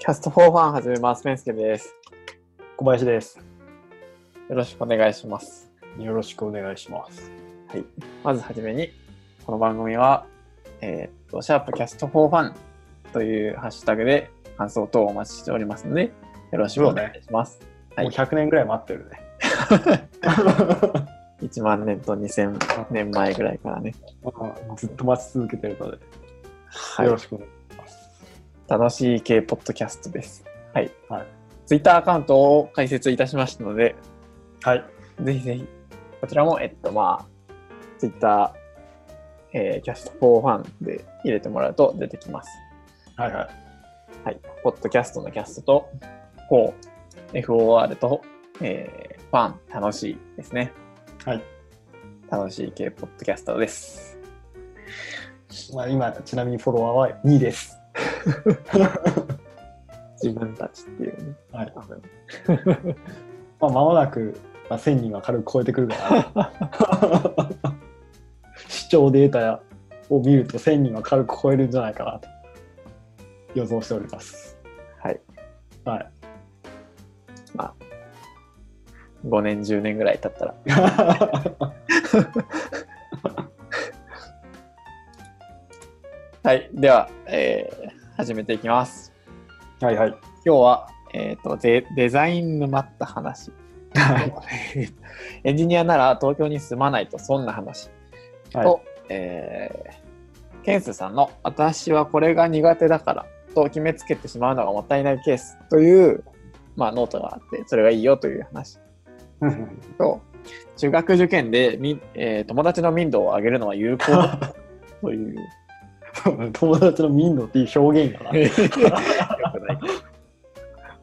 Cast for Fun 始めます。メンスケです。小林です。よろしくお願いします。よろしくお願いします。はい。まずはじめに、この番組は、えーっと、シャープ Cast for Fun というハッシュタグで感想等をお待ちしておりますので、よろしくお願いします。はいもう100年ぐらい待ってるね。1万年と2000年前ぐらいからね。ずっと待ち続けてるので、はいよろしくお願いします。楽しい系ポッドキャストです。はい。はい。ツイッターアカウントを開設いたしましたので、はい。ぜひぜひ、こちらも、えっと、まあ、ツイッター、えー Cast for Fun で入れてもらうと出てきます。はいはい。はい。ポッドキャストのキャストと、フォー、FOR と、えーファン、楽しいですね。はい。楽しい系ポッドキャストです。まあ、今、ちなみにフォロワーは2です。自分たちっていうね。はい。多分まあ、間もなく、まあ、1000人は軽く超えてくるから、視聴データを見ると1000人は軽く超えるんじゃないかなと予想しております。はい。はい。まあ、5年、10年ぐらい経ったら。はい。では、えー始めていきます。はいはい。今日は、えっ、とデ、デザイン沼った話。エンジニアなら東京に住まないとそんな話。はいと、えーケンスさんの私はこれが苦手だからと決めつけてしまうのがもったいないケースという、まあ、ノートがあって、それがいいよという話と、中学受験でみ、えー友達の民度を上げるのは有効だという。友達の民度っていう表現がな。良くない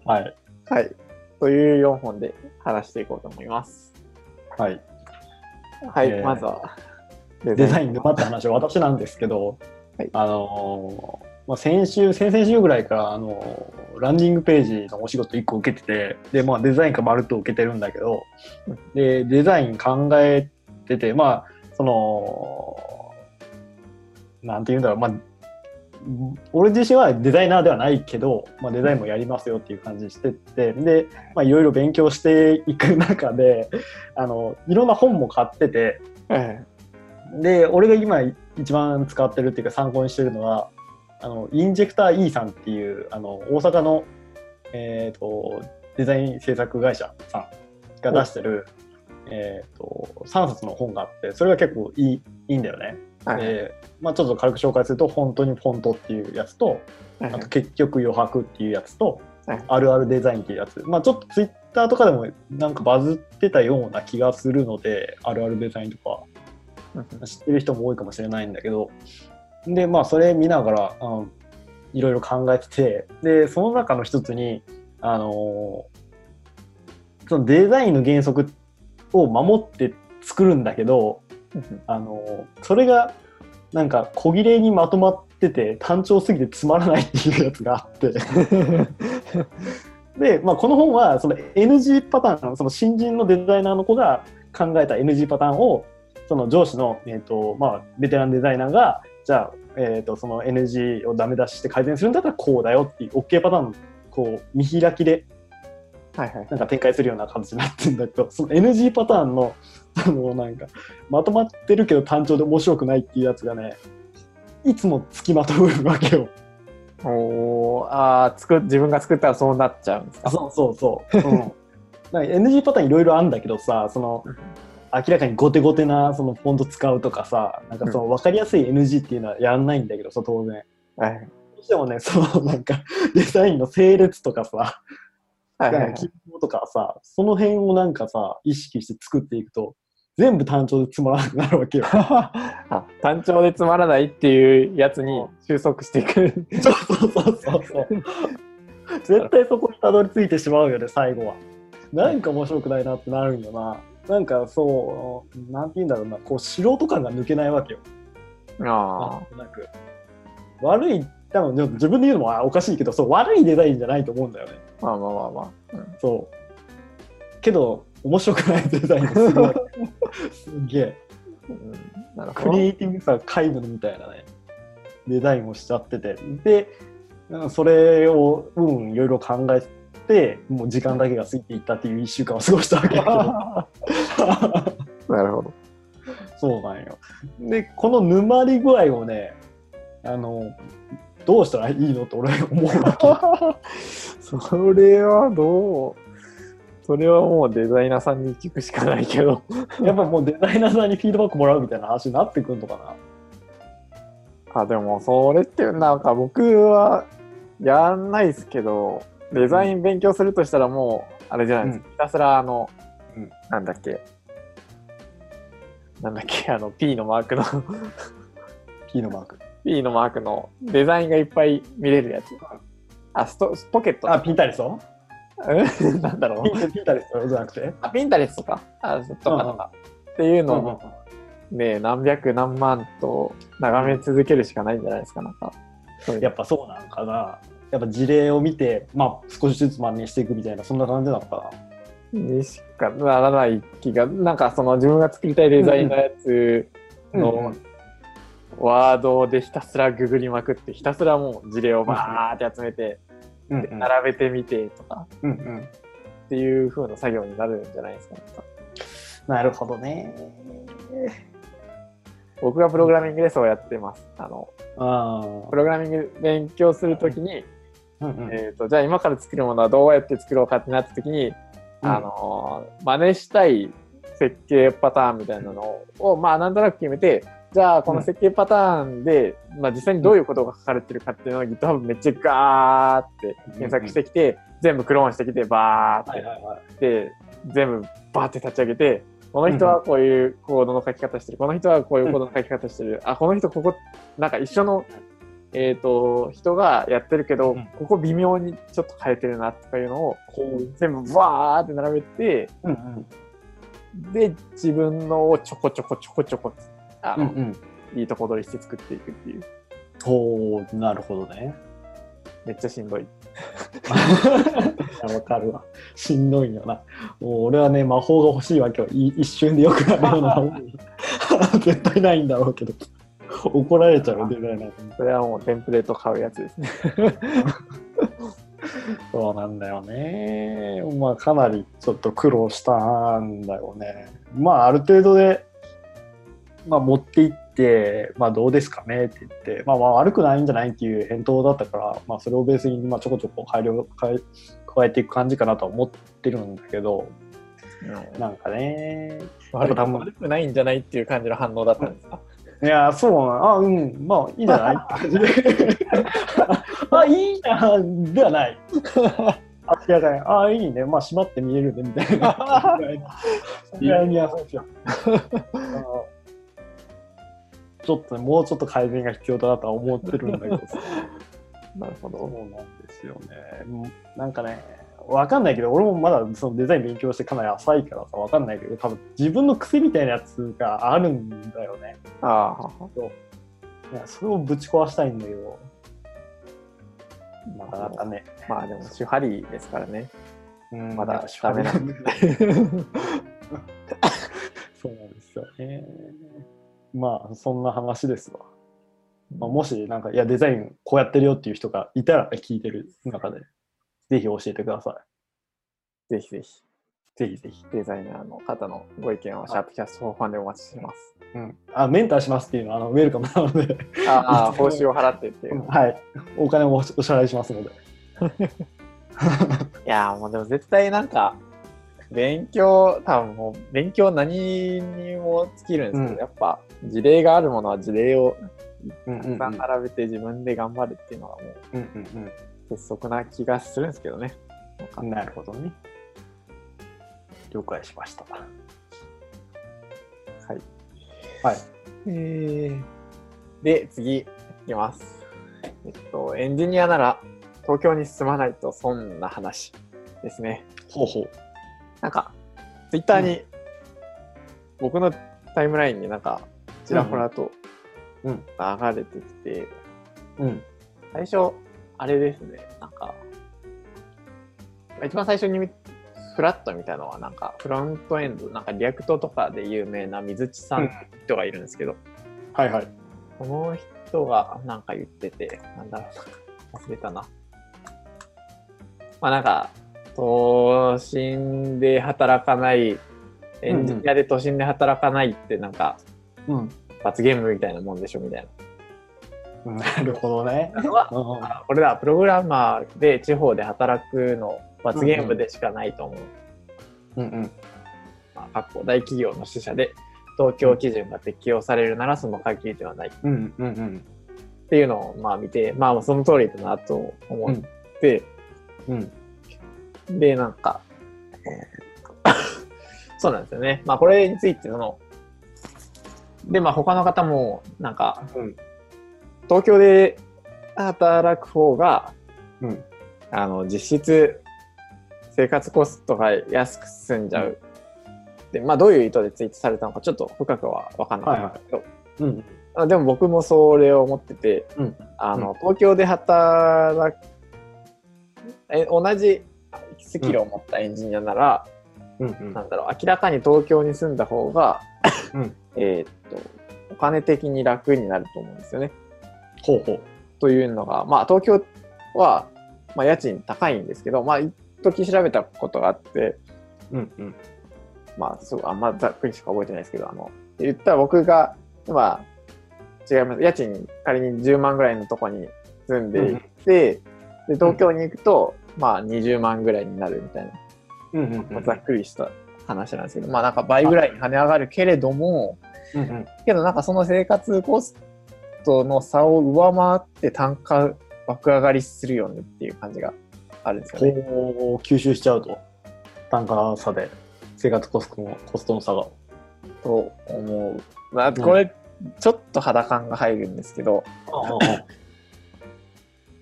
はい。はい。という4本で話していこうと思います。はい。はい、えーまずはデデザイン沼って話は私なんですけど、はいあのーまあ、先週、先々週ぐらいから、あのーランディングページのお仕事1個受けてて、で、まあ、デザインかまるっと受けてるんだけど、で、デザイン考えてて、まあ、その、なんて言うんだろう、まあ、俺自身はデザイナーではないけど、まあ、デザインもやりますよっていう感じしてて、で、まあ、いろいろ勉強していく中で、あの、いろんな本も買ってて、えで、俺が今一番使ってるっていうか参考にしてるのは、あの、インジェクター E さんっていう、あの、大阪の、えっ、と、デザイン制作会社さんが出してる、えっ、と、3冊の本があって、それが結構いい、いいんだよね。ーはい。で、まあちょっと軽く紹介すると、本当にフォントっていうやつと、はいあと結局余白っていうやつと、はい。あるあるデザインっていうやつ。まあちょっとツイッターとかでもなんかバズってたような気がするので、あるあるデザインとか知ってる人も多いかもしれないんだけど、で、まあそれ見ながら、いろいろ考えてて、で、その中の一つに、あのそのデザインの原則を守って作るんだけど、あのそれがなんか小切れにまとまってて単調すぎてつまらないっていうやつがあってで、まあ、この本はその NG パターンその新人のデザイナーの子が考えた NG パターンをその上司の、えーとまあ、ベテランデザイナーがじゃあ、えー、とその NG をダメ出しして改善するんだったらこうだよっていう OK パターンをこう見開きではいはい。なんか展開するような形になってるんだけど、その NG パターンの、あの、なんか、まとまってるけど単調で面白くないっていうやつがね、いつもつきまとうわけよ。おーあー作っ自分が作ったらそうなっちゃうんですか？そうそうそう。うん、なんか NG パターンいろいろあるんだけどさ、その、明らかにゴテゴテなそのフォント使うとかさ、なんかその分かりやすい NG っていうのはやんないんだけどさ、当然。はいどうしてもね、そのなんかデザインの整列とかさ、はいとかさ、その辺をなんかさ、意識して作っていくと、全部単調でつまらなくなるわけよ。あ単調でつまらないっていうやつに収束していく。そうそうそうそうそう。絶対そこにたどり着いてしまうよね、最後は。なんか面白くないなってなるんよな。なんかそう、なんて言うんだろうな、こう素人感が抜けないわけよ。あなんとなく。悪い、多分自分で言うのもあおかしいけど、そう悪いデザインじゃないと思うんだよね。あ、まあまあまあまあ。うんそう。けど、面白くないデザインがすごい。すんげえ。うんなるほどクリエイティブさ皆無みたいなね、デザインをしちゃってて。で、それを、うん、いろいろ考えて、もう時間だけが過ぎていったっていう1週間を過ごしたわけだけど。なるほど。そうなんよ。で、この沼り具合をね、あの、どうしたらいいのと俺は思うわけ。それはどうそれはもうデザイナーさんに聞くしかないけど。やっぱもうデザイナーさんにフィードバックもらうみたいな話になってくるのかな？あ、でもそれってなんか僕はやんないですけど、デザイン勉強するとしたらもう、あれじゃないですか。ひたすらあの、うんなんだっけ？なんだっけ、あの P のマークの P のマーク。P のマークのデザインがいっぱい見れるやつ。あ、ストポケット。あ、ピンタリストうん なんだろうピ。ンタリストじゃなくて？あ、ピンタレストか？あ、とかとか。っていうのをね、何百何万と眺め続けるしかないんじゃないですか、なんか。やっぱそうなのかな。やっぱ事例を見て、まあ少しずつ真似していくみたいな、そんな感じなのかにしかならない気が、なんかその自分が作りたいデザインのやつな。のワードでひたすらググりまくって、ひたすらもう事例をバーって集めて、う並べてみてとかうんうんっていう風な作業になるんじゃないですか。なるほどね。僕がプログラミングでそうやってます。あの、あプログラミング勉強するときに、あ。うんうんえー、とじゃあ今から作るものはどうやって作ろうかってなった時に、うんあのー真似したい設計パターンみたいなのを、まあなんとなく決めてじゃあこの設計パターンで、まあ、実際にどういうことが書かれてるかっていうのを GitHub めっちゃガーって検索してきて、全部クローンしてきてバーって。はいはいはい。で全部バーって立ち上げてこの人はこういうコードの書き方してる、この人はこういうコードの書き方してる、あこの人ここなんか一緒の、えー、と人がやってるけど、うん。ここ微妙にちょっと変えてるなとかいうのをこう。全部バーって並べてうんうん。で自分のをちょこちょこちょこちょこあの、うんうん。いいとこ取りして作っていくっていうおーなるほどね。めっちゃしんどい。わかるわ。しんどいよな。もう俺はね、魔法が欲しいわけよ。い一瞬でよくなるような 絶対ないんだろうけど。怒られちゃうデザイナーに。それはもうテンプレート買うやつですね。そうなんだよね。まあかなりちょっと苦労したんだよね。まあある程度で、まあ、持っていって、まあどうですかね？って言って、まあまあ悪くないんじゃない？っていう返答だったから、まあそれをベースにまあちょこちょこ改良変え加えていく感じかなと思ってるんだけど、なんかね。悪く悪くないんじゃないっていう感じの反応だったんですか、いや、そう。あ、うん、まあいいんじゃないって感じで。あ、いいな、ではない。明らかに、あ、いいね、まあ閉まって見えるね、みたいな。意外に優しいよ。ちょっとね、もうちょっと改善が必要だなとは思ってるんだけどさ。なるほど。そうなんですよね。うんなんかね、わかんないけど、俺もまだそのデザイン勉強してかなり浅いからさ、わかんないけど、多分自分の癖みたいなやつがあるんだよね。ああ、いやそれをぶち壊したいんだけど、なかなかね。まあでも、手張りですからね。うんまだダメな そうなんですよね。まあ、そんな話ですわ。まあ、もし、なんか、いや、デザインこうやってるよっていう人がいたら、聞いてる中で、ぜひ教えてくださぜひぜひ、い。ぜひぜひ。デザイナーの方のご意見は、シャープキャストファンでお待ちしてます。うん。あ、メンターしますっていうのは、あの、ウェルカムなので、ああ、報酬を払ってっていう。はい。お金もお支払いしますので。いやーもうでも絶対なんか、勉強、多分もう勉強何にも尽きるんですけど、うんやっぱ事例があるものは事例をうんたくさん並べて自分で頑張るっていうのがもううんうん鉄則な気がするんですけどね。なるほどね。了解しました。はい。はい。えーで、次、いきます。えっと、エンジニアなら東京に住まないと損な話ですね。ほうほう。なんか、ツイッターに、僕のタイムラインになんか、ちらほらとうん。流れてきて、うん。最初、あれですね、なんか、一番最初に見フラットみたいなのは、なんか、フロントエンド、なんか React とかで有名な水地さんって人がいるんですけど、はいはい。この人がなんか言ってて、なんだろう忘れたな。まあなんか、都心で働かない、エンジニアで都心で働かないってなんか、うん。罰ゲームみたいなもんでしょみたいなるほどね。これだ、プログラマーで地方で働くの罰ゲームでしかないと思う。うんうん。まあ、各大企業の支社で東京基準が適用されるならその限りではないっうんうんうん。ていうのをまあ見て、まあその通りだなと思って、うん。で、なんか、えー そうなんですよね。まあこれについてその、で、まあ他の方も、なんか、うん東京で働く方が、うんあの、実質生活コストが安く済んじゃう。で、まあどういう意図でツイートされたのかちょっと深くは分かんなかったんですけど、うん。あでも僕もそれを思ってて、うんあの東京で働くえ同じスキルを持ったエンジニアなら、うん。なんだろう明らかに東京に住んだ方が、うんえっとお金的に楽になると思うんですよね。ほうほう。というのが、まあ、東京は、まあ、家賃高いんですけど、まあ、一時調べたことがあって、うんうん。まあ、そうあんまざっくりしか覚えてないですけど、あの、言ったら僕が、まあ、違います。家賃仮に10万ぐらいのとこに住んでいて、で、東京に行くと、まあ、20万ぐらいになるみたいな、うんうんうん。まあざっくりした話なんですけど、まあ、なんか倍ぐらいに跳ね上がるけれども、うんうん。けどなんかその生活コストの差を上回って単価爆上がりするよねっていう感じがあるんですよね。こう、吸収しちゃうと。単価差で、生活コストの、コストの差が。と思う。まあ、これ、ちょっと肌感が入るんですけど、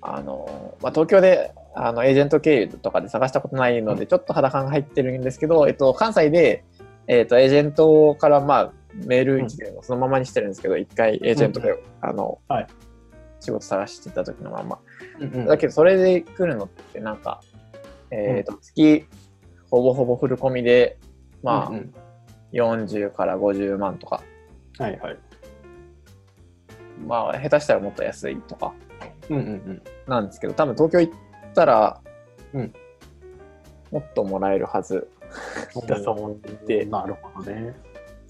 あの、まあ、東京であのエージェント経由とかで探したことないので、ちょっと肌感が入ってるんですけど、えっと、関西で、えっと、エージェントから、まあ、メール来てそのままにしてるんですけど、一回エージェントで、あの、はい。仕事探してた時のまま。だけど、それで来るのって、なんか、えっと、月、ほぼほぼフル込みで、まあ、うんうん。40から50万とか、はいはい。まあ、下手したらもっと安いとか。うんうんうん。なんですけど、多分東京行ったら、うんもっともらえるはずだと思っていて、なるほどね。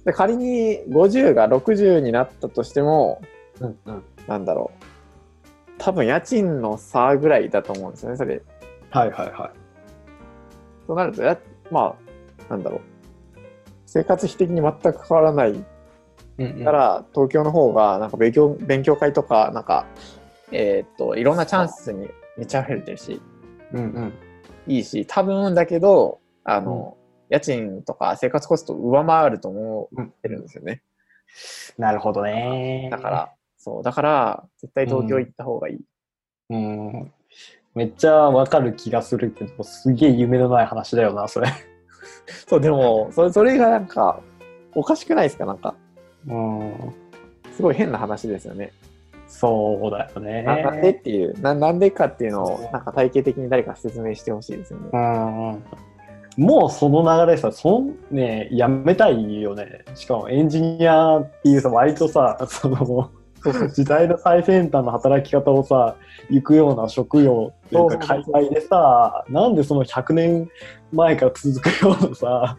で仮に50が60になったとしても、うんうん。なんだろう、多分家賃の差ぐらいだと思うんですよね、それ。はいはいはとなるとや、まあ、なんだろう、生活費的に全く変わらないい。うんから、東京の方が、なんか勉強勉強会とか、なんか、えーっと、いろんなチャンスにめちゃ溢れてるし、うんうん。いいし、多分だけど、あの、家賃とか生活コストを上回ると思ってるんですよね。なるほどね。だから、そう、だから、絶対東京行った方がいい。うん。めっちゃわかる気がするけど、すげえ夢のない話だよな、それ。そう、でも、それそれがなんか、おかしくないですかなんか、うん。すごい変な話ですよね。そうだよね。ななんでっていうな、なんでかっていうのを、なんか体系的に誰か説明してほしいですよね。うん。もうその流れさ、そんね、やめたいよね。しかもエンジニアっていうさ、割とさ、その、時代の最先端の働き方をさ、行くような職業っていうか、そうそうそう海外でさ、なんでその100年前から続くようなさ。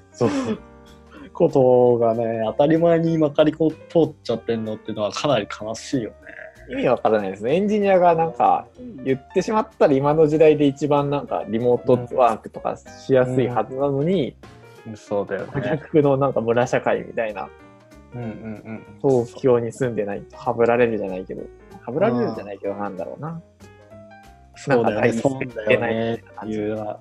ことがね、当たり前にまかりこ通っちゃってんのっていうのはかなり悲しいよね。意味わからないですね。エンジニアがなんか、言ってしまったら今の時代で一番なんかリモートワークとかしやすいはずなのに、そうだよ真逆のなんか村社会みたいな、うんうんうん。東京に住んでないとはぶられるじゃないけど、はぶられるじゃないけどなんだろうな。そうだよね、そうだよねいうのは。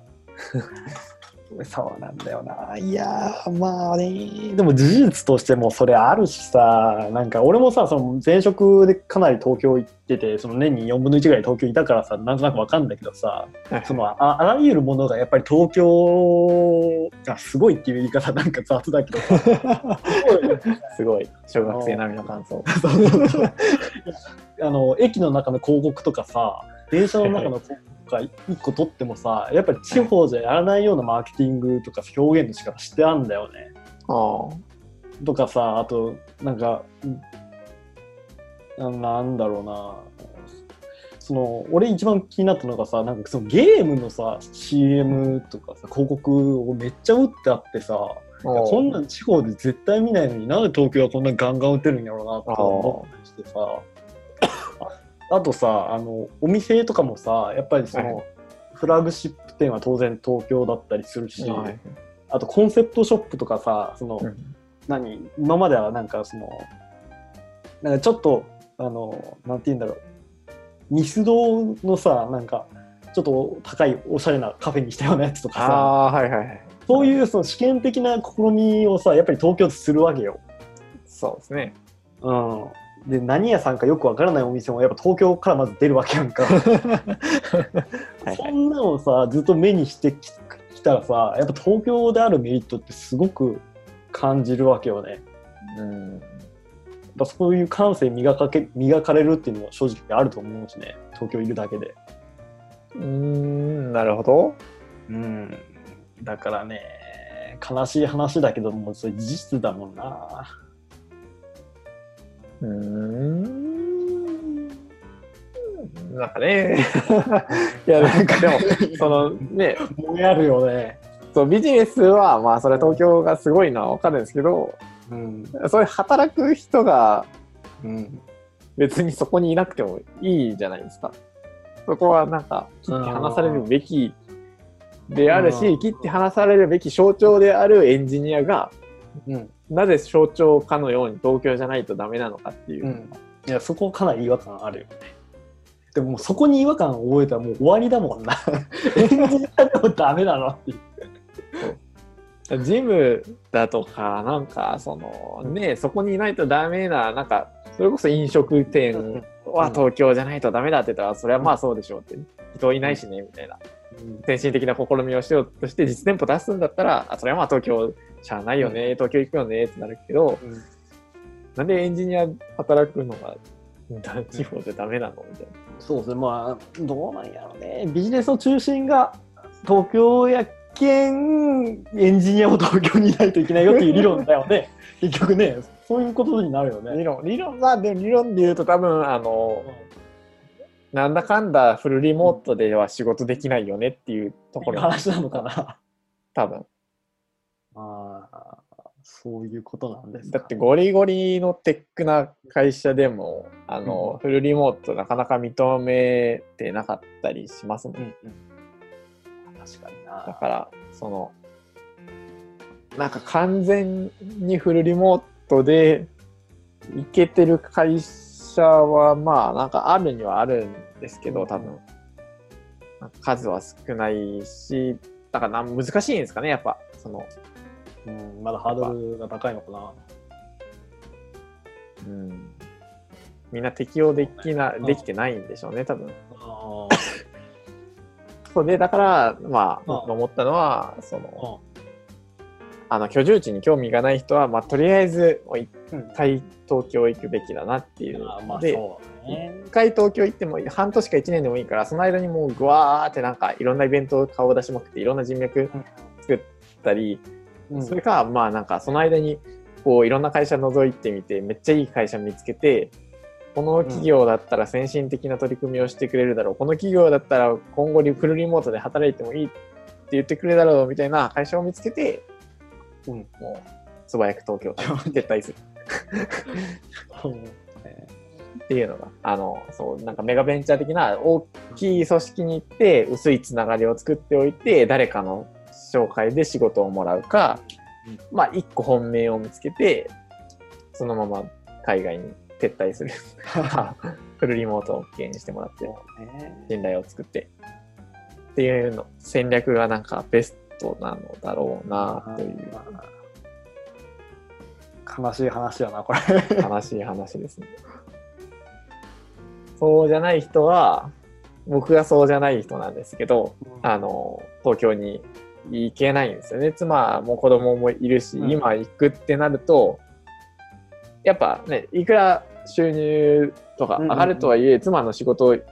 そうなんだよな。いやー、まあね、でも事実としてもそれあるしさ、なんか俺もさ、その前職でかなり東京行ってて、その年に4分の1ぐらい東京いたからさ、なんとなくわかんだけどさ、そのああらゆるものがやっぱり東京がすごいっていう言い方なんか雑だけどさ、すごい、小学生並みの感想。あの駅の中の広告とかさ電車の中の広告とか一個取ってもさやっぱり地方じゃやらないようなマーケティングとか表現の仕方してあんだよね。あとかさあとなんかうんななんだろうな。その俺一番気になったのがさなんかそのゲームのさ CM とかさ広告をめっちゃ打ってあってさこんなん地方で絶対見ないのになんで東京はこんなガンガン打てるんやろうなって思ったりしてさあとさあのお店とかもさやっぱりその、はい、フラグシップ店は当然東京だったりするし、はい、あとコンセプトショップとかさその、うん、何今まではなんかそのなんかちょっとあのなんて言うんだろう。ミスドのさなんかちょっと高いおしゃれなカフェにしたようなやつとかさはいはいはい、そういうその試験的な試みをさやっぱり東京でするわけよ。そうですね。うん、で何屋さんかよくわからないお店もやっぱ東京からまず出るわけやんか。そんなのさずっと目にしてきたらさやっぱ東京であるメリットってすごく感じるわけよね。うん。ぱそういう感性磨かけ磨かれるっていうのも正直あると思うしね。東京いるだけで。うんなるほど。うん。だからね悲しい話だけどもそれ事実だもんなうん。なんかね。いやなんかでもそのね。もやるよね。そうビジネスはまあそれ東京がすごいのは分かるんですけどうん、そういう働く人が、うん、別にそこにいなくてもいいじゃないですか。そこはなんか切って離されるべきであるし、切って離されるべき象徴であるエンジニアが、うん、なぜ象徴かのように東京じゃないとダメなのかっていう。うん、いや、そこかなり違和感あるよね。でもそこに違和感を覚えたらもう終わりだもんな。エンジニアでもダメなのっていう。ジムだとか、なんか、その、ね、そこにいないとダメな、なんか、それこそ飲食店は東京じゃないとダメだって言ったら、それはまあそうでしょうって、人いないしね、みたいな。先進的な試みをしようとして実店舗出すんだったら、あそれはまあ東京しゃあないよね、東京行くよねってなるけど、なんでエンジニア働くのが 地方でダメなのみたいな。そうですね、まあ、どうなんやろうね。ビジネスの中心が東京や見エンジニアも東京にいないといけないよっていう理論だよね。結局ねそういうことになるよね。理論理論まあで理論で言うと多分あの、うん、なんだかんだフルリモートでは仕事できないよねっていうところ。話なのかな。多分。ああそういうことなんですだってゴリゴリのテックな会社でもあの、うん、フルリモートなかなか認めてなかったりしますもん、うんうん。確かにな。だから、その、なんか完全にフルリモートでいけてる会社は、まあ、なんかあるにはあるんですけど、多分。数は少ないし、だから難しいんですかね、やっぱ。そのうん、まだハードルが高いのかな。うん。みんな適用できな、できてないんでしょうね、多分。そうで、だから、まあ、思ったのは、その、あの居住地に興味がない人は、まあ、とりあえず一回東京行くべきだなっていうので、一回東京行っても半年か1年でもいいからその間にもうぐわーってなんかいろんなイベントを顔を出しまくっていろんな人脈作ったり、うん、それかまあなんかその間にこういろんな会社覗いてみてめっちゃいい会社見つけてこの企業だったら先進的な取り組みをしてくれるだろう、この企業だったら今後にフルリモートで働いてもいいって言ってくれるだろうみたいな会社を見つけて、うん、もう素早く東京撤退する。っていうのが、あの、そう、なんかメガベンチャー的な大きい組織に行って、薄いつながりを作っておいて、誰かの紹介で仕事をもらうか、まあ、一個本命を見つけて、そのまま海外に撤退する。フルリモートを OK にしてもらって、信頼を作って。っていうの戦略がなんかベストなのだろうなという。悲しい話だな、これ。悲しい話ですね。そうじゃない人は、僕がそうじゃない人なんですけど、うん、あの、東京に行けないんですよね。妻も子供もいるし、うん、今行くってなると、やっぱね、いくら収入とか上がるとはいえ、妻の仕事を辞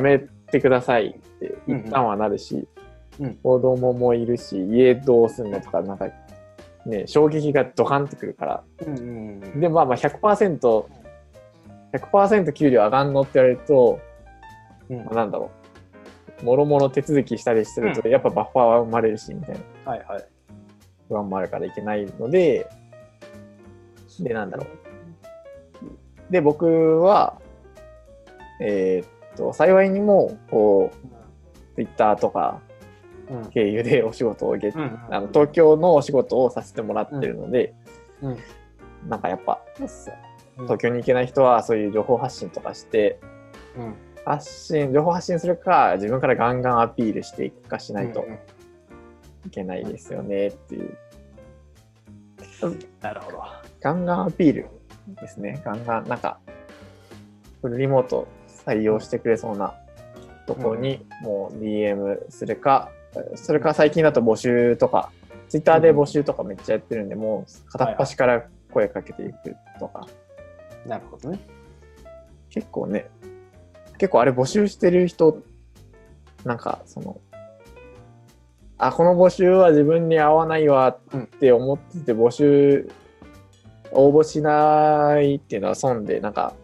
めてくださいって一旦はなるし、うん、子供もいるし、家どうすんのとか、なんか、ね、衝撃がドカンってくるから。うんうんうん、で、まあまあ100%、100%給料上がんのって言われると、うん。まあなんだろう、もろもろ手続きしたりすると、やっぱバッファーは生まれるし、みたいな。はいはい。不安もあるからいけないので、で、なんだろう。で、僕は、えーっと、幸いにも、こう、Twitter とかうん。経由でお仕事をゲうんあの東京のお仕事をさせてもらってるので、うん。なんかやっぱ東京に行けない人はそういう情報発信とかしてうん。発信情報発信するか自分からガンガンアピールしていくかしないとうんいけないですよねっていう、なるほど。ガンガンアピールですね。ガンガンなんかフルリモート採用してくれそうなところにもう DM するか、それから最近だと募集とか、ツイッターで募集とかめっちゃやってるんで、もう片っ端から声かけていくとか、なるほどね。結構ね、結構あれ募集してる人、なんかその、あ、この募集は自分に合わないわって思ってて、募集、応募しないっていうのは損で、なんか、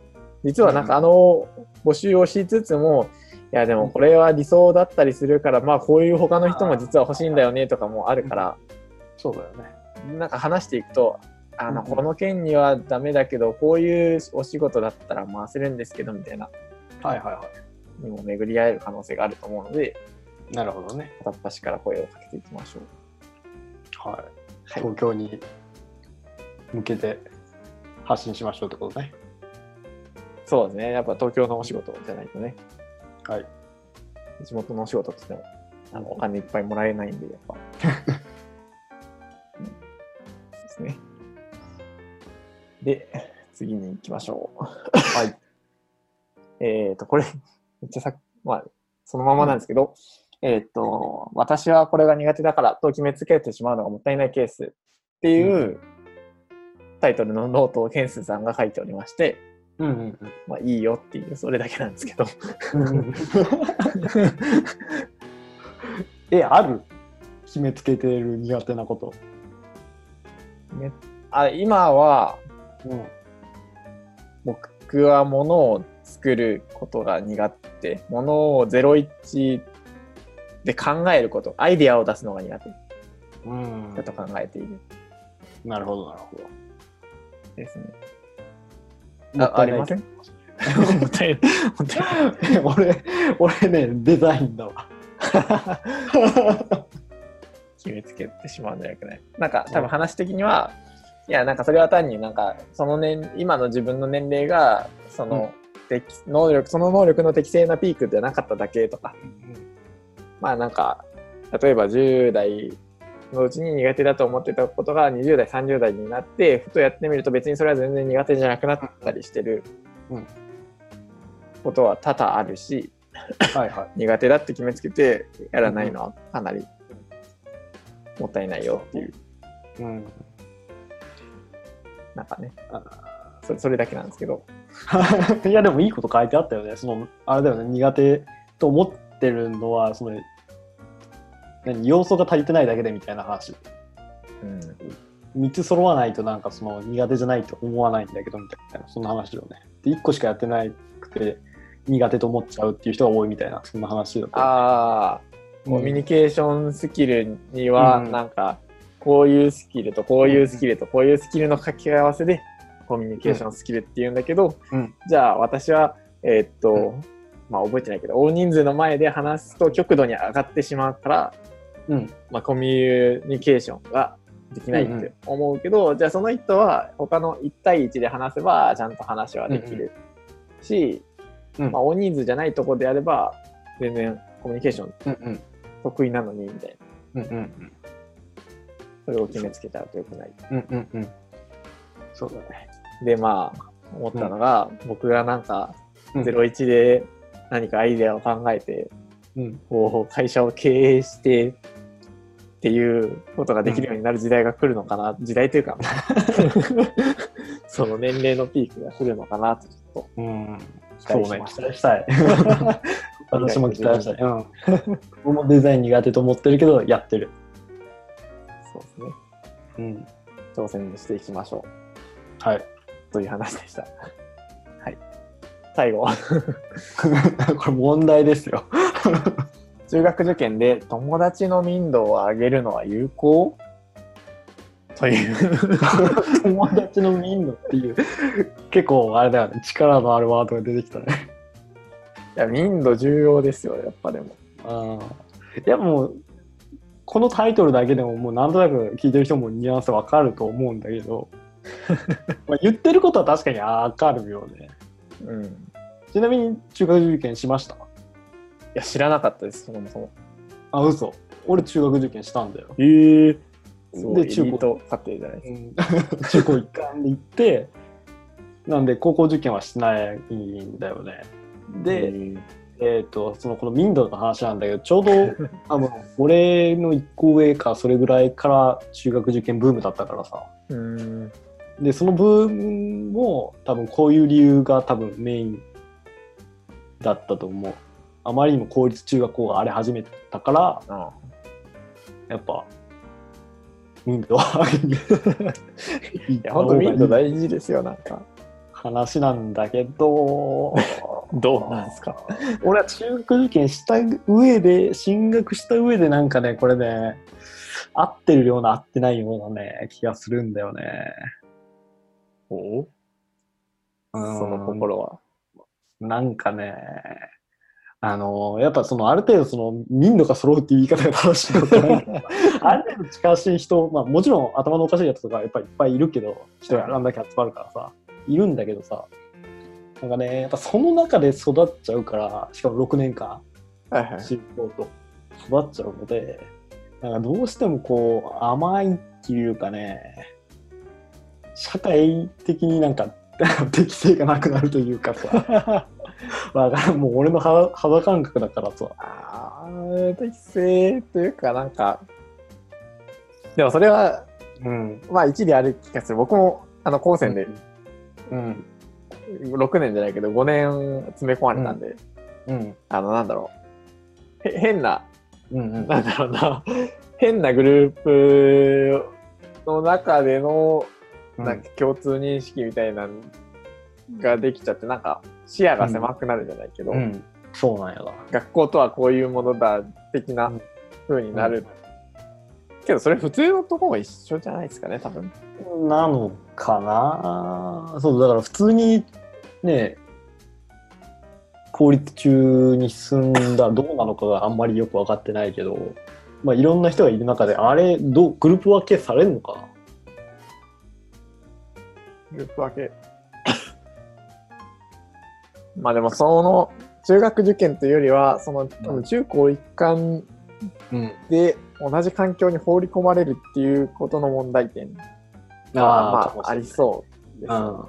実はなんかあの募集をしつつも、いやでもこれは理想だったりするから、まあこういう他の人も実は欲しいんだよねとかもあるから、そうだよね。なんか話していくと、あの、この件にはダメだけど、こういうお仕事だったら回せるんですけど、みたいな、はいはいはにも巡り合える可能性があると思うので、い。なるほどね。片っ端から声をかけていきましょう。はい。はい。東京に向けて発信しましょうってことね。そうですね。やっぱ東京のお仕事じゃないとね、はい。地元のお仕事としても、あの、お金いっぱいもらえないんで、やっぱ。で、次に行きましょう。はい。えっと、これ、めっちゃさ、まあ、そのままなんですけど、えっと、私はこれが苦手だからと決めつけてしまうのがもったいないケースっていうタイトルのノートをけんすうさんが書いておりまして、うんうんまあいいよっていう、それだけなんですけど。うん。え、ある？決めつけてる苦手なこと。ねあ今は、うん。僕は物を作ることが苦手。物を01で考えること、アイデアを出すのが苦手うんだと考えているなるほど、なるほど。ですね。もったいないありません？もったいない 俺、俺ね、デザインだわ。決めつけてしまうんじゃなくないなんか多分話的には、いやなんかそれは単になんかその年今の自分の年齢がその、適能力その能力の適正なピークじゃなかっただけとか。まあなんか例えば10代のうちに苦手だと思ってたことが20代30代になってふとやってみると別にそれは全然苦手じゃなくなったりしてるうん。ことは多々あるしはいはい。苦手だって決めつけてやらないのはかなりもったいないよっていう。うん。なんかねあそれそれだけなんですけど いや、でもいいこと書いてあったよね。その、あれだよね、苦手と思ってるのは、その、何要素が足りてないだけでみたいな話。うん3つ揃わないとなんかその苦手じゃないと思わないんだけどみたいな、そんな話よね。で、1個しかやってなくて苦手と思っちゃうっていう人が多いみたいな、そんな話だった。ああうんコミュニケーションスキルにはうんなんかこういうスキルとこういうスキルとこういうスキルの掛け合わせでコミュニケーションスキルっていうんだけど、うん。じゃあ私はえーっと、うまあ覚えてないけど大人数の前で話すと極度に上がってしまうから、うん。まあ、コミュニケーションができないって思うけど、じゃあその人は他の1対1で話せばちゃんと話はできるし、うんまあ、大人数じゃないとこであれば全然コミュニケーションうんうん。得意なのにみたいな。うんうんそれを決めつけちゃうとよくないうん。うんうんうん。そうだね。でまあ思ったのが、僕がなんかうん01で何かアイデアを考えて、うん。こう会社を経営してっていうことができるようになる時代が来るのかな、時代というか その年齢のピークが来るのかなとちょっうん。期待しましたそうね、期待したい。私も期待したい。うん。僕もデザイン苦手と思ってるけど、やってる。とそうですねうん。挑戦していきましょうはい。という話でした。はい。最後。これ問題ですよ。中学受験で友達の民度を上げるのは有効？という友達の民度っていう、結構あれだよね、力のあるワードが出てきたね。いや民度重要ですよやっぱでもあいやもう、このタイトルだけでももうなんとなく聞いてる人もニュアンスわかると思うんだけど、まあ言ってることは確かにわかるよね。うんいちなみに中学受験しました？や知らなかったですそもそもあ、嘘。俺中学受験したんだよ。へえそうでエリート家庭じゃないですうん 中高一貫で行って、なんで高校受験はしないんだよね。で、えっ、と、そのこの民度の話なんだけど、ちょうど 多分俺の一個上かそれぐらいから中学受験ブームだったからさ。うんで、そのブームも多分こういう理由が多分メインだったと思う。あまりにも公立中学校が荒れ始めたから、あやっぱ、民度を上げる。い いや本当民度大事ですよなんか話なんだけど、どうなんですか？俺は中学受験した上で、進学した上でなんかね、これね、合ってるような合ってないようなね、気がするんだよね。お？そその心は？なんかね、あの、やっぱそのある程度その民度が揃うっていう言い方が正しいことな ある程度近しい人、まあもちろん頭のおかしいやつとかやっぱりいっぱいいるけど、人があんだけ集まるからさ、いるんだけどさ、なんかね、やっぱその中で育っちゃうから、しかも6年間、はいはい。と。育っちゃうので、なんかどうしてもこう甘いっていうかね、社会的になんか 適性がなくなるというかさ、わからんもう俺の肌肌感覚だからさ、ああ適正というかなんかでもそれはうん、まあ一理ある気がする。僕もあの高専でうん、6年じゃないけど5年詰め込まれたんで、うん、あのなんだろう。へ変なうん、うん、なんだろうな。変なグループの中でのなんか共通認識みたいなのができちゃってなんか視野が狭くなるじゃないけど、うん、そうなんやな。学校とはこういうものだ的な風になる、けどそれ普通のとこが一緒じゃないですかね多分。なのかな？そうだから普通にね公立中に進んだらどうなのかがあんまりよく分かってないけど、まあ、いろんな人がいる中であれどうグループ分けされるのかな？グループ分け。まあでもその中学受験というよりはその多分中高一貫うん。で同じ環境に放り込まれるっていうことの問題点。がまあありそうです、うん。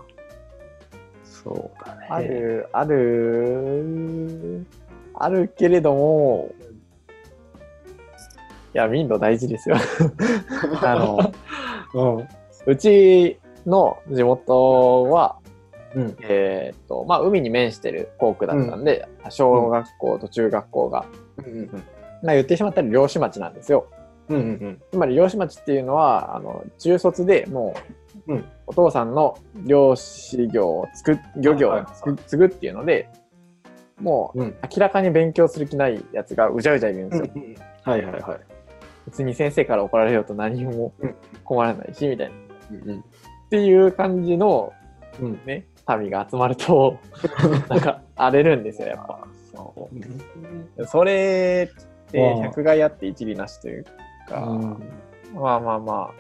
そうだね。あるあるあるけれどもいや民度大事ですよ。あのうん。うちの地元はうん。えーっとまあ海に面してる校区だったんで、小学校と中学校が、うんまあ、言ってしまったら漁師町なんですよ。うんうんつまり漁師町っていうのはあの中卒でもう、うん。お父さんの漁師業をつく漁業をつく継ぐっていうのでもううん明らかに勉強する気ないやつがうじゃうじゃいるんですよ、はいはいはい。別に先生から怒られようと何もうん。困らないしみたいな。っうん。ていう感じのうん。ね民が集まると なんか荒れるんですよやっぱ。そう。それってああ百害あって一理なしというか、うん。まあまあま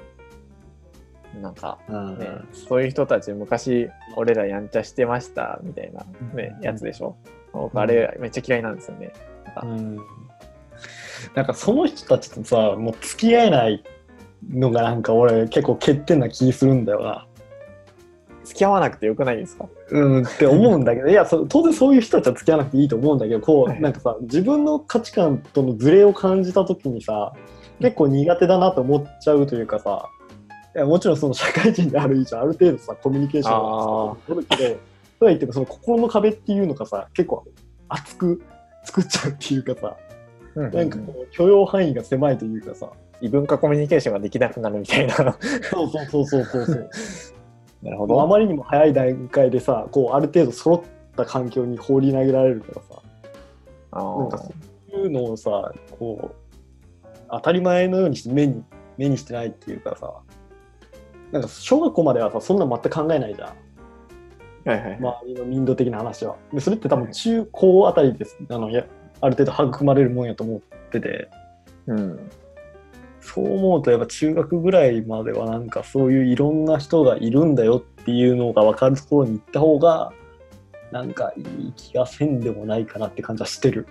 あなんかうん。ね、そういう人たち昔俺らやんちゃしてましたみたいな、ねうん。やつでしょ。僕あれめっちゃ嫌いなんですよね。うん。なんかその人たちとさもう付き合えないのがなんか俺結構欠点な気するんだよな。付き合わなくてよくないですか？うんって思うんだけどいやそ当然そういう人たちは付き合わなくていいと思うんだけどこはい。うなんかさ自分の価値観とのズレを感じた時にさ結構苦手だなと思っちゃうというかさいやもちろんその社会人である以上ある程度さコミュニケーションは取るけどとは言ってもその心の壁っていうのがさ結構厚く作っちゃうっていうかさなんかこう許容範囲が狭いというかさ。異文化コミュニケーションができなくなるみたいな。そうそうそうそうそうそうなるほもうあまりにも早い段階でさこうある程度揃っった環境に放り投げられるからさ。あなんかーそういうのをさこう当たり前のようにして目に目にしてないっていうかさなんか小学校まではさそんな全く考えないじゃん。はいはい。周りの民度的な話は。でそれって多分中高あたりです。あのやある程度育まれるもんやと思ってて。うん。そう思うとやっぱ中学ぐらいまではなんかそういういろんな人がいるんだよっていうのが分かるところに行った方がなんかいい気がせんでもないかなって感じはしてる。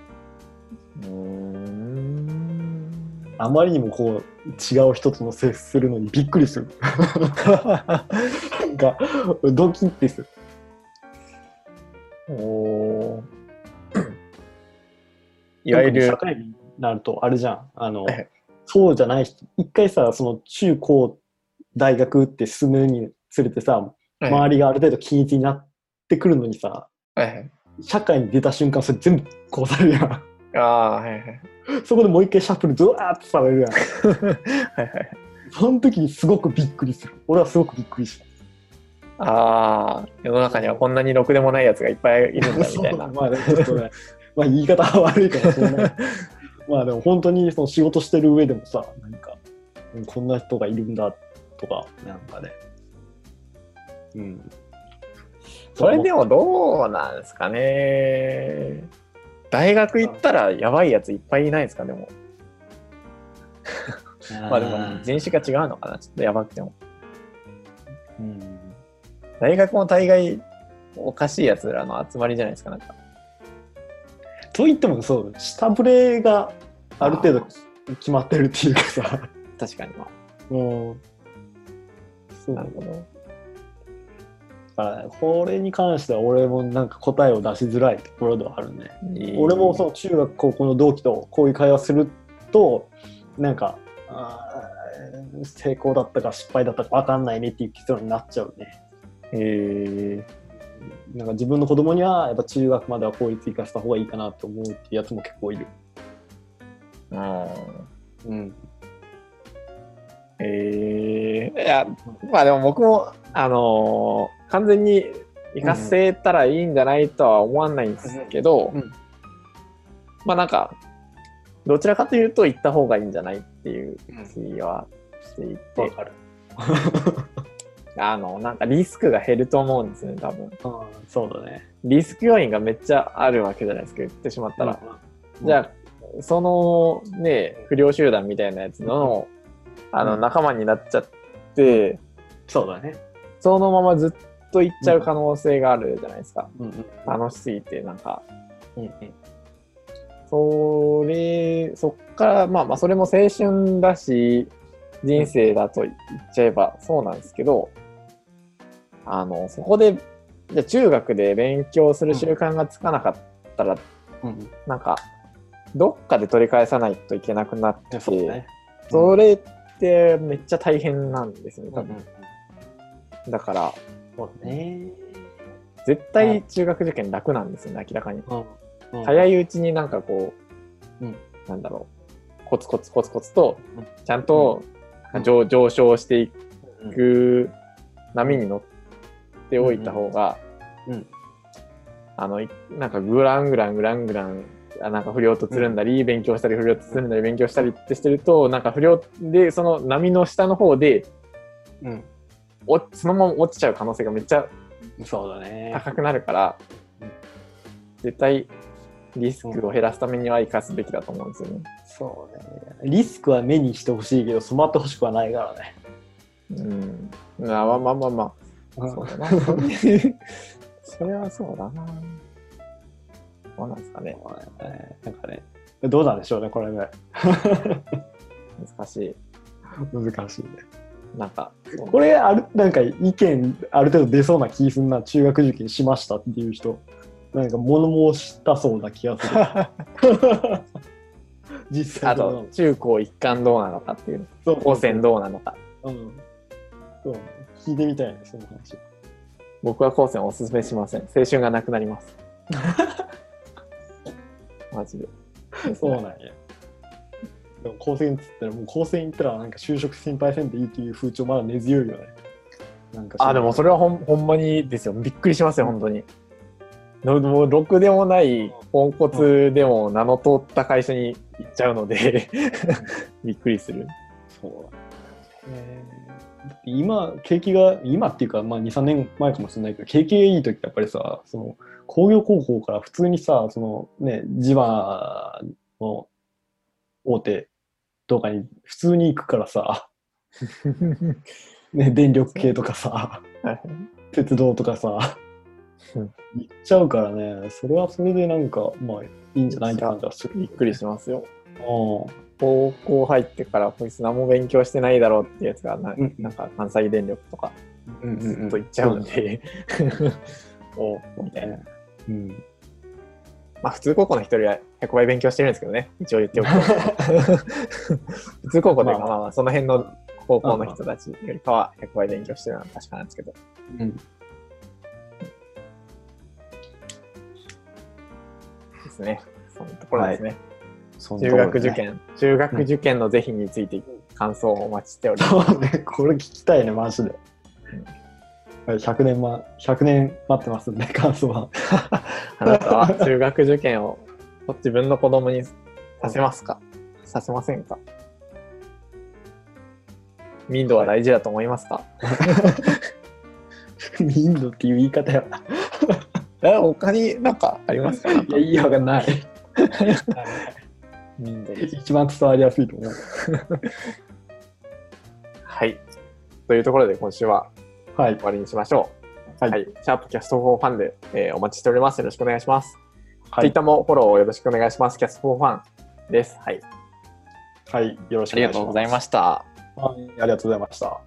あまりにもこう違う人との接するのにびっくりする。なんかドキッてする。おー。いわゆる社、会になるとあれじゃん。あの、はいそうじゃない人一回さその中高大学って進むにつれてさ周りがある程度均一になってくるのにさはいはい。社会に出た瞬間それ全部こうされるやんああ、はいはい。そこでもう一回シャッフルドワーってされるやん はいはい。その時にすごくびっくりする俺はすごくびっくりしたああ、世の中にはこんなにろくでもないやつがいっぱいいるんだみたいな。まあねちょっとねまあ言い方は悪いかもしれない まあでも本当にその仕事してる上でもさなんかうんこんな人がいるんだとかなんかねうんそれでもどうなんですかね。大学行ったらやばいやついっぱいいないですか、でも。まあでも人種が違うのかな、ちょっとやばくても。うん大学も大概おかしいやつらの集まりじゃないですか、なんか。と言ってもそう下振れがある程度決まってるっていうかさ確かにまうんそあ。うなるほど。だからこれに関しては俺もなんか答えを出しづらいところではあるね。俺もその中学高校の同期とこういう会話するとなんかあー成功だったか失敗だったか分かんないねっていう結論になっちゃうね。へえなんか自分の子供にはやっぱ中学までは公立行かせた方がいいかなと思うっていうやつも結構いる。ー。うん。うん。えー、いや、まあでも僕も、あのー完全に行かせたらいいんじゃないとは思わないんですけど、うんうんまあなんか、どちらかというと行った方がいいんじゃないっていう気はしていて、わかる。あの、なんかリスクが減ると思うんですね、多分。うん、そうだね。リスク要因がめっちゃあるわけじゃないですか、言ってしまったら。うんじゃあ、そのね、不良集団みたいなやつの、あの、うん仲間になっちゃって、そうだね。そのままずっと行っちゃう可能性があるじゃないですか。うんうん楽しすぎて、なんか、うんうんそれ、そっから、まあまあ、それも青春だし、人生だと言っちゃえばそうなんですけど、あの、そこで、じゃあ中学で勉強する習慣がつかなかったら、うん。なんか、どっかで取り返さないといけなくなって、そうだね。それってめっちゃ大変なんですよね、多うん。分。だから、そうだね。絶対中学受験楽なんですよね、明らかに。うん。早いうちになんかこう、うん。なんだろう、コツコツコツコツとうん、ちゃんとうん上上昇していうんく波に乗っておいた方が、うん。あの、いなんかグラングラングラングラン、あなんか不良とつるんだり、勉強したり不良とつるんだり勉強したりってしてると、なんか不良で、その波の下の方で、うん。おそのまま落ちちゃう可能性がめっちゃそうだね。高くなるからうん、絶対リスクを減らすためには生かすべきだと思うんですよね。そうね。リスクは目にしてほしいけど、染まってほしくはないからね。うん。まあまあまあまあまあ、そうだな。それはそうだな。どうなんですかね。えーなんかね、どうなんでしょうね、これね。難しい。難しいね。なんか、これある、なんか意見ある程度出そうな気すんな、中学受験しましたっていう人。なんか物申したそうな気がする。実際あと、中高一貫どうなのかっていう、と高専どうなのか。うん。そう聞いてみたいね、その話。僕は高専おすすめしません。青春がなくなります。マジで。そうなんや。でも高専っつったら、もう高専行ったらなんか就職心配せんでいいっていう風潮まだ根強いよね。なんかあ、でもそれはほんほんまにですよ。びっくりしますよ、本当に。のもうろくでもないポンコツでも名の通った会社に行っちゃうので びっくりする。そう今、景気が、今っていうか、まあ、2、3年前かもしれないけど、景気がいい時ってやっぱりさ、その工業高校から普通にさ、そのね、地場の大手とかに普通に行くからさ、ね、電力系とかさ、鉄道とかさ、行っちゃうからね、それはそれでなんか、まあ、いいんじゃないって感じはする、びっくりしますよ。うん高校入ってからこいつ何も勉強してないだろうってやつがな,、うんなんか関西電力とかずっと行っちゃうんで、おうみたいな。うん。まあ普通高校の人よりは100倍勉強してるんですけどね、一応言っておくと。普通高校というか、まあまあまあその辺の高校の人たちよりかは100倍勉強してるのは確かなんですけど。うん。ですね。そのところですね。そ中学受。験、中学受験の是非について感想をお待ちしております。これ聞きたいね、マジで。はい100年ま、100年待ってますんで、感想は。あなたは中学受験を自分の子供にさせますか？させませんか？民度は大事だと思いますか、インドっていう言い方やな。え他になんかありますか？いや、いいわがない。一番伝わりやすいと思う。はい。というところで今週ははい終。わりにしましょう。はいシャープキャスト4ファンで、えーお待ちしております。よろしくお願いします。はい Twitter もフォローをよろしくお願いします。キャスト4ファンです。はい。はい。よろしありがとうございました。はい。ありがとうございました。